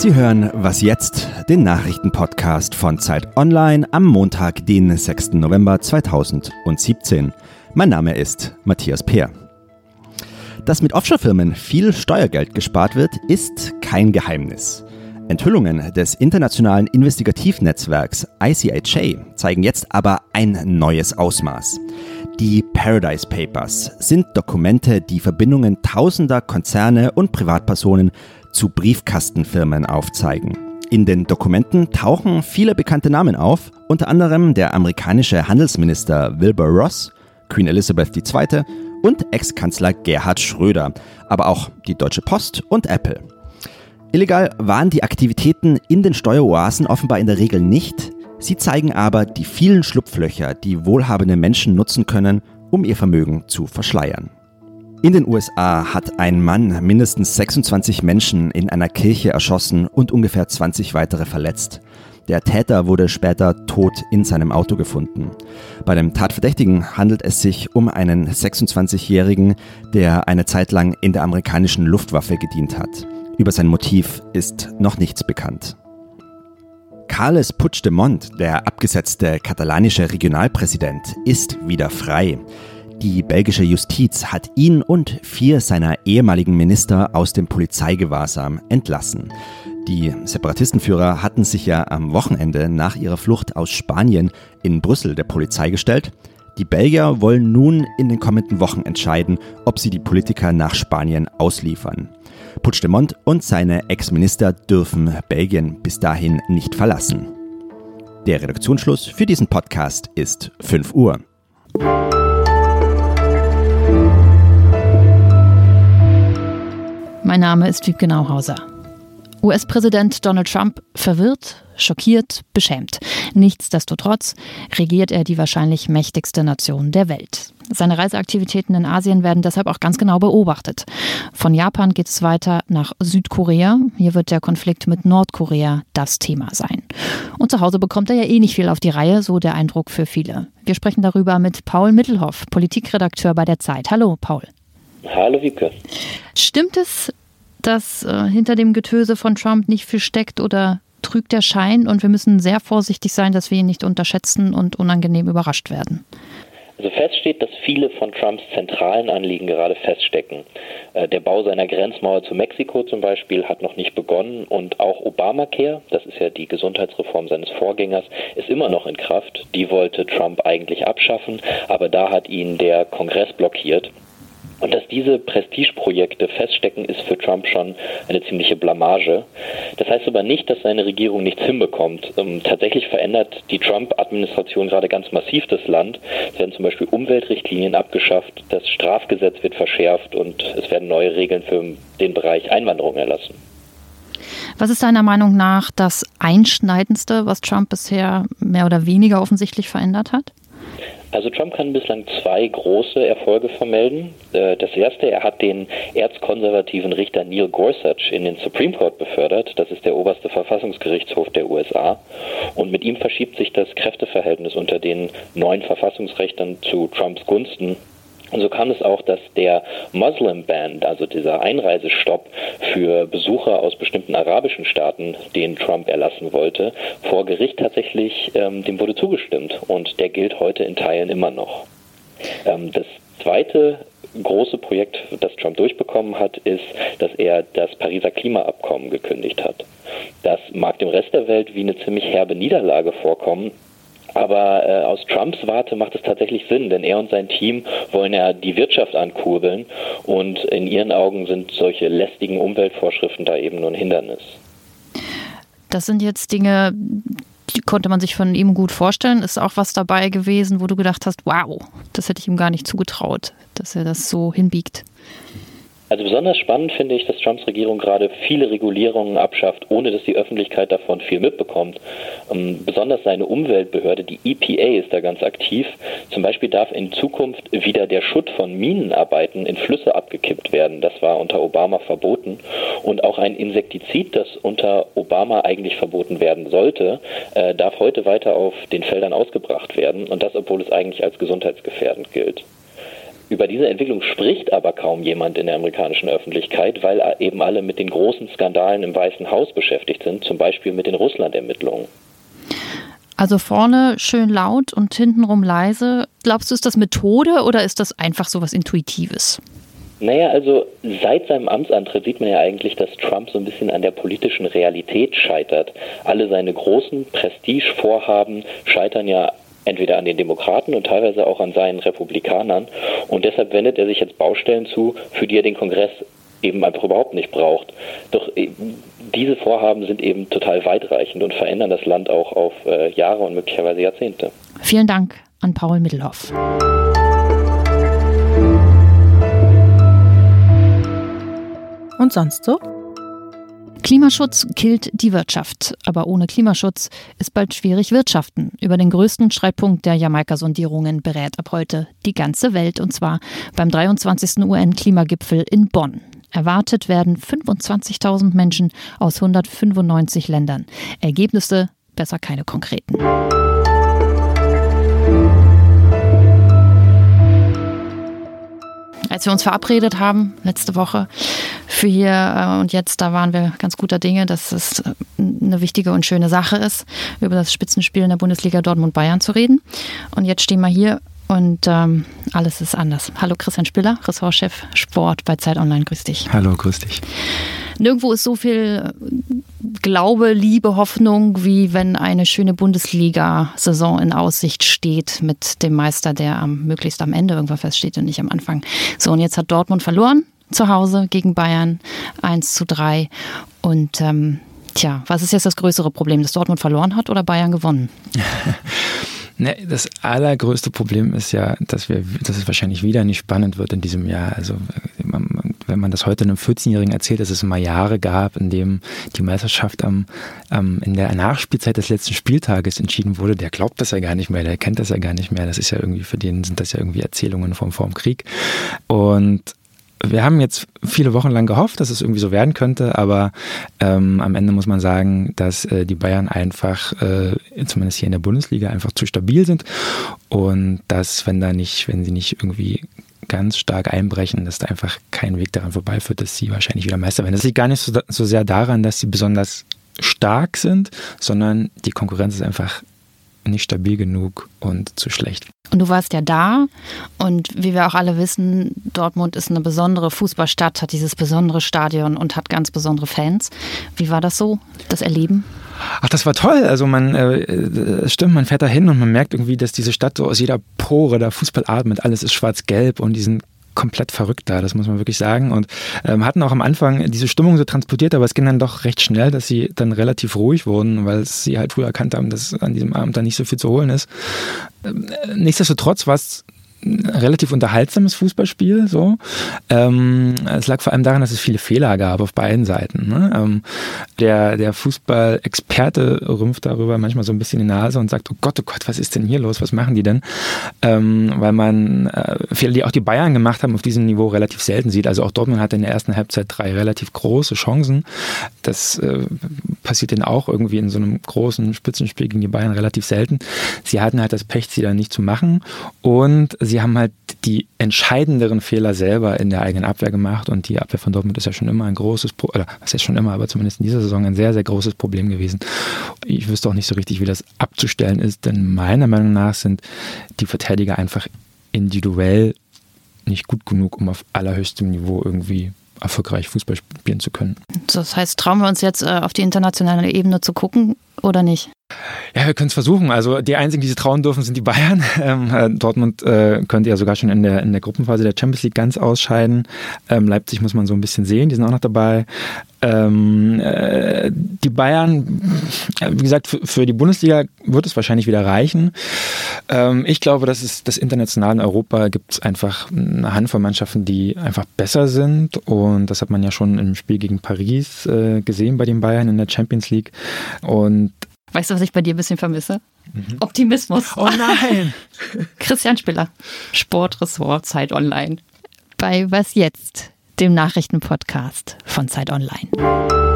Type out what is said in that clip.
Sie hören Was jetzt, den Nachrichtenpodcast von Zeit Online am Montag, den 6. November 2017. Mein Name ist Matthias Peer. Dass mit Offshore-Firmen viel Steuergeld gespart wird, ist kein Geheimnis. Enthüllungen des internationalen Investigativnetzwerks ICHA zeigen jetzt aber ein neues Ausmaß. Die Paradise Papers sind Dokumente, die Verbindungen tausender Konzerne und Privatpersonen zu Briefkastenfirmen aufzeigen. In den Dokumenten tauchen viele bekannte Namen auf, unter anderem der amerikanische Handelsminister Wilbur Ross, Queen Elizabeth II. und Ex-Kanzler Gerhard Schröder, aber auch die Deutsche Post und Apple. Illegal waren die Aktivitäten in den Steueroasen offenbar in der Regel nicht, sie zeigen aber die vielen Schlupflöcher, die wohlhabende Menschen nutzen können, um ihr Vermögen zu verschleiern. In den USA hat ein Mann mindestens 26 Menschen in einer Kirche erschossen und ungefähr 20 weitere verletzt. Der Täter wurde später tot in seinem Auto gefunden. Bei dem Tatverdächtigen handelt es sich um einen 26-Jährigen, der eine Zeit lang in der amerikanischen Luftwaffe gedient hat. Über sein Motiv ist noch nichts bekannt. Carles Puigdemont, der abgesetzte katalanische Regionalpräsident, ist wieder frei. Die belgische Justiz hat ihn und vier seiner ehemaligen Minister aus dem Polizeigewahrsam entlassen. Die Separatistenführer hatten sich ja am Wochenende nach ihrer Flucht aus Spanien in Brüssel der Polizei gestellt. Die Belgier wollen nun in den kommenden Wochen entscheiden, ob sie die Politiker nach Spanien ausliefern. Puigdemont und seine Ex-Minister dürfen Belgien bis dahin nicht verlassen. Der Redaktionsschluss für diesen Podcast ist 5 Uhr. Mein Name ist Wiebke Nauhauser. US-Präsident Donald Trump verwirrt, schockiert, beschämt. Nichtsdestotrotz regiert er die wahrscheinlich mächtigste Nation der Welt. Seine Reiseaktivitäten in Asien werden deshalb auch ganz genau beobachtet. Von Japan geht es weiter nach Südkorea. Hier wird der Konflikt mit Nordkorea das Thema sein. Und zu Hause bekommt er ja eh nicht viel auf die Reihe, so der Eindruck für viele. Wir sprechen darüber mit Paul Mittelhoff, Politikredakteur bei der Zeit. Hallo, Paul. Hallo, Wiebke. Stimmt es, dass äh, hinter dem Getöse von Trump nicht viel steckt oder trügt der Schein und wir müssen sehr vorsichtig sein, dass wir ihn nicht unterschätzen und unangenehm überrascht werden? Also fest steht, dass viele von Trumps zentralen Anliegen gerade feststecken. Äh, der Bau seiner Grenzmauer zu Mexiko zum Beispiel hat noch nicht begonnen und auch Obamacare, das ist ja die Gesundheitsreform seines Vorgängers, ist immer noch in Kraft. Die wollte Trump eigentlich abschaffen, aber da hat ihn der Kongress blockiert. Und dass diese Prestigeprojekte feststecken, ist für Trump schon eine ziemliche Blamage. Das heißt aber nicht, dass seine Regierung nichts hinbekommt. Ähm, tatsächlich verändert die Trump-Administration gerade ganz massiv das Land. Es werden zum Beispiel Umweltrichtlinien abgeschafft, das Strafgesetz wird verschärft und es werden neue Regeln für den Bereich Einwanderung erlassen. Was ist deiner Meinung nach das Einschneidendste, was Trump bisher mehr oder weniger offensichtlich verändert hat? Also Trump kann bislang zwei große Erfolge vermelden. Äh, das erste, er hat den erzkonservativen Richter Neil Gorsuch in den Supreme Court befördert. Das ist der oberste Verfassungsgerichtshof der USA. Und mit ihm verschiebt sich das Kräfteverhältnis unter den neuen Verfassungsrechtern zu Trumps Gunsten. Und so kam es auch, dass der Muslim Ban, also dieser Einreisestopp für Besucher aus bestimmten arabischen Staaten, den Trump erlassen wollte, vor Gericht tatsächlich, ähm, dem wurde zugestimmt. Und der gilt heute in Teilen immer noch. Ähm, das zweite große Projekt, das Trump durchbekommen hat, ist, dass er das Pariser Klimaabkommen gekündigt hat. Das mag dem Rest der Welt wie eine ziemlich herbe Niederlage vorkommen, aber äh, aus Trumps Warte macht es tatsächlich Sinn, denn er und sein Team wollen ja die Wirtschaft ankurbeln und in ihren Augen sind solche lästigen Umweltvorschriften da eben nur ein Hindernis. Das sind jetzt Dinge, die konnte man sich von ihm gut vorstellen. Ist auch was dabei gewesen, wo du gedacht hast, wow, das hätte ich ihm gar nicht zugetraut, dass er das so hinbiegt. Also besonders spannend finde ich, dass Trumps Regierung gerade viele Regulierungen abschafft, ohne dass die Öffentlichkeit davon viel mitbekommt. Ähm, besonders seine Umweltbehörde, die EPA, ist da ganz aktiv. Zum Beispiel darf in Zukunft wieder der Schutt von Minenarbeiten in Flüsse abgekippt werden. Das war unter Obama verboten. Und auch ein Insektizid, das unter Obama eigentlich verboten werden sollte, äh, darf heute weiter auf den Feldern ausgebracht werden. Und das, obwohl es eigentlich als gesundheitsgefährdend gilt. Über diese Entwicklung spricht aber kaum jemand in der amerikanischen Öffentlichkeit, weil eben alle mit den großen Skandalen im Weißen Haus beschäftigt sind, zum Beispiel mit den Russland-Ermittlungen. Also vorne schön laut und hintenrum leise. Glaubst du, ist das Methode oder ist das einfach so was Intuitives? Naja, also seit seinem Amtsantritt sieht man ja eigentlich, dass Trump so ein bisschen an der politischen Realität scheitert. Alle seine großen Prestigevorhaben scheitern ja entweder an den Demokraten und teilweise auch an seinen Republikanern. Und deshalb wendet er sich jetzt Baustellen zu, für die er den Kongress eben einfach überhaupt nicht braucht. Doch äh, diese Vorhaben sind eben total weitreichend und verändern das Land auch auf äh, Jahre und möglicherweise Jahrzehnte. Vielen Dank an Paul Mittelhoff. Und sonst so? Klimaschutz killt die Wirtschaft. Aber ohne Klimaschutz ist bald schwierig wirtschaften. Über den größten Streitpunkt der Jamaika-Sondierungen berät ab heute die ganze Welt und zwar beim 23. UN-Klimagipfel in Bonn. Erwartet werden 25.000 Menschen aus 195 Ländern. Ergebnisse besser keine konkreten. Als wir uns verabredet haben, letzte Woche, für hier äh, und jetzt, da waren wir ganz guter Dinge, dass es äh, eine wichtige und schöne Sache ist, über das Spitzenspiel in der Bundesliga Dortmund-Bayern zu reden. Und jetzt stehen wir hier und ähm, alles ist anders. Hallo Christian Spiller, Ressortchef Sport bei Zeit Online. Grüß dich. Hallo, grüß dich. Nirgendwo ist so viel Glaube, Liebe, Hoffnung, wie wenn eine schöne Bundesliga-Saison in Aussicht steht mit dem Meister, der am, möglichst am Ende irgendwann feststeht und nicht am Anfang. So, und jetzt hat Dortmund verloren zu Hause gegen Bayern 1 zu 3. Und ähm, tja, was ist jetzt das größere Problem, dass Dortmund verloren hat oder Bayern gewonnen? Ne, das allergrößte Problem ist ja, dass wir, dass es wahrscheinlich wieder nicht spannend wird in diesem Jahr. Also wenn man das heute einem 14-Jährigen erzählt, dass es mal Jahre gab, in dem die Meisterschaft am, am, in der Nachspielzeit des letzten Spieltages entschieden wurde, der glaubt das ja gar nicht mehr, der kennt das ja gar nicht mehr. Das ist ja irgendwie, für den sind das ja irgendwie Erzählungen vom, vom Krieg. Und wir haben jetzt viele Wochen lang gehofft, dass es irgendwie so werden könnte, aber ähm, am Ende muss man sagen, dass äh, die Bayern einfach, äh, zumindest hier in der Bundesliga, einfach zu stabil sind und dass, wenn da nicht, wenn sie nicht irgendwie ganz stark einbrechen, dass da einfach kein Weg daran vorbeiführt, dass sie wahrscheinlich wieder Meister werden. Das liegt gar nicht so, so sehr daran, dass sie besonders stark sind, sondern die Konkurrenz ist einfach nicht stabil genug und zu schlecht. Und du warst ja da und wie wir auch alle wissen, Dortmund ist eine besondere Fußballstadt, hat dieses besondere Stadion und hat ganz besondere Fans. Wie war das so, das Erleben? Ach, das war toll. Also man äh, stimmt, man fährt da hin und man merkt irgendwie, dass diese Stadt so aus jeder Pore da Fußball atmet. Alles ist schwarz-gelb und diesen komplett verrückt da, das muss man wirklich sagen. Und ähm, hatten auch am Anfang diese Stimmung so transportiert, aber es ging dann doch recht schnell, dass sie dann relativ ruhig wurden, weil sie halt früher erkannt haben, dass an diesem Abend da nicht so viel zu holen ist. Ähm, nichtsdestotrotz war es relativ unterhaltsames Fußballspiel. So, ähm, es lag vor allem daran, dass es viele Fehler gab auf beiden Seiten. Ne? Ähm, der der Fußballexperte rümpft darüber manchmal so ein bisschen die Nase und sagt: Oh Gott, oh Gott, was ist denn hier los? Was machen die denn? Ähm, weil man äh, Fehler, die auch die Bayern gemacht haben, auf diesem Niveau relativ selten sieht. Also auch Dortmund hatte in der ersten Halbzeit drei relativ große Chancen. Das äh, passiert dann auch irgendwie in so einem großen Spitzenspiel gegen die Bayern relativ selten. Sie hatten halt das Pech, sie da nicht zu machen und sie haben halt die entscheidenderen Fehler selber in der eigenen Abwehr gemacht und die Abwehr von Dortmund ist ja schon immer ein großes, Pro oder was ist schon immer, aber zumindest in dieser Saison ein sehr, sehr großes Problem gewesen. Ich wüsste auch nicht so richtig, wie das abzustellen ist, denn meiner Meinung nach sind die Verteidiger einfach individuell nicht gut genug, um auf allerhöchstem Niveau irgendwie erfolgreich Fußball spielen zu können. Das heißt, trauen wir uns jetzt äh, auf die internationale Ebene zu gucken oder nicht? Ja, wir können es versuchen. Also die einzigen, die sie trauen dürfen, sind die Bayern. Ähm, äh, Dortmund äh, könnte ja sogar schon in der, in der Gruppenphase der Champions League ganz ausscheiden. Ähm, Leipzig muss man so ein bisschen sehen, die sind auch noch dabei. Ähm, äh, die Bayern, wie gesagt, für, für, die Bundesliga wird es wahrscheinlich wieder reichen. Ähm, ich glaube, dass es das internationale Europa gibt es einfach eine Handvoll Mannschaften, die einfach besser sind. Und das hat man ja schon im Spiel gegen Paris äh, gesehen bei den Bayern in der Champions League. Und Weißt du, was ich bei dir ein bisschen vermisse? Mhm. Optimismus. Oh nein! Christian Spiller, Sportressort Zeit Online. Bei Was Jetzt, dem Nachrichtenpodcast von Zeit Online.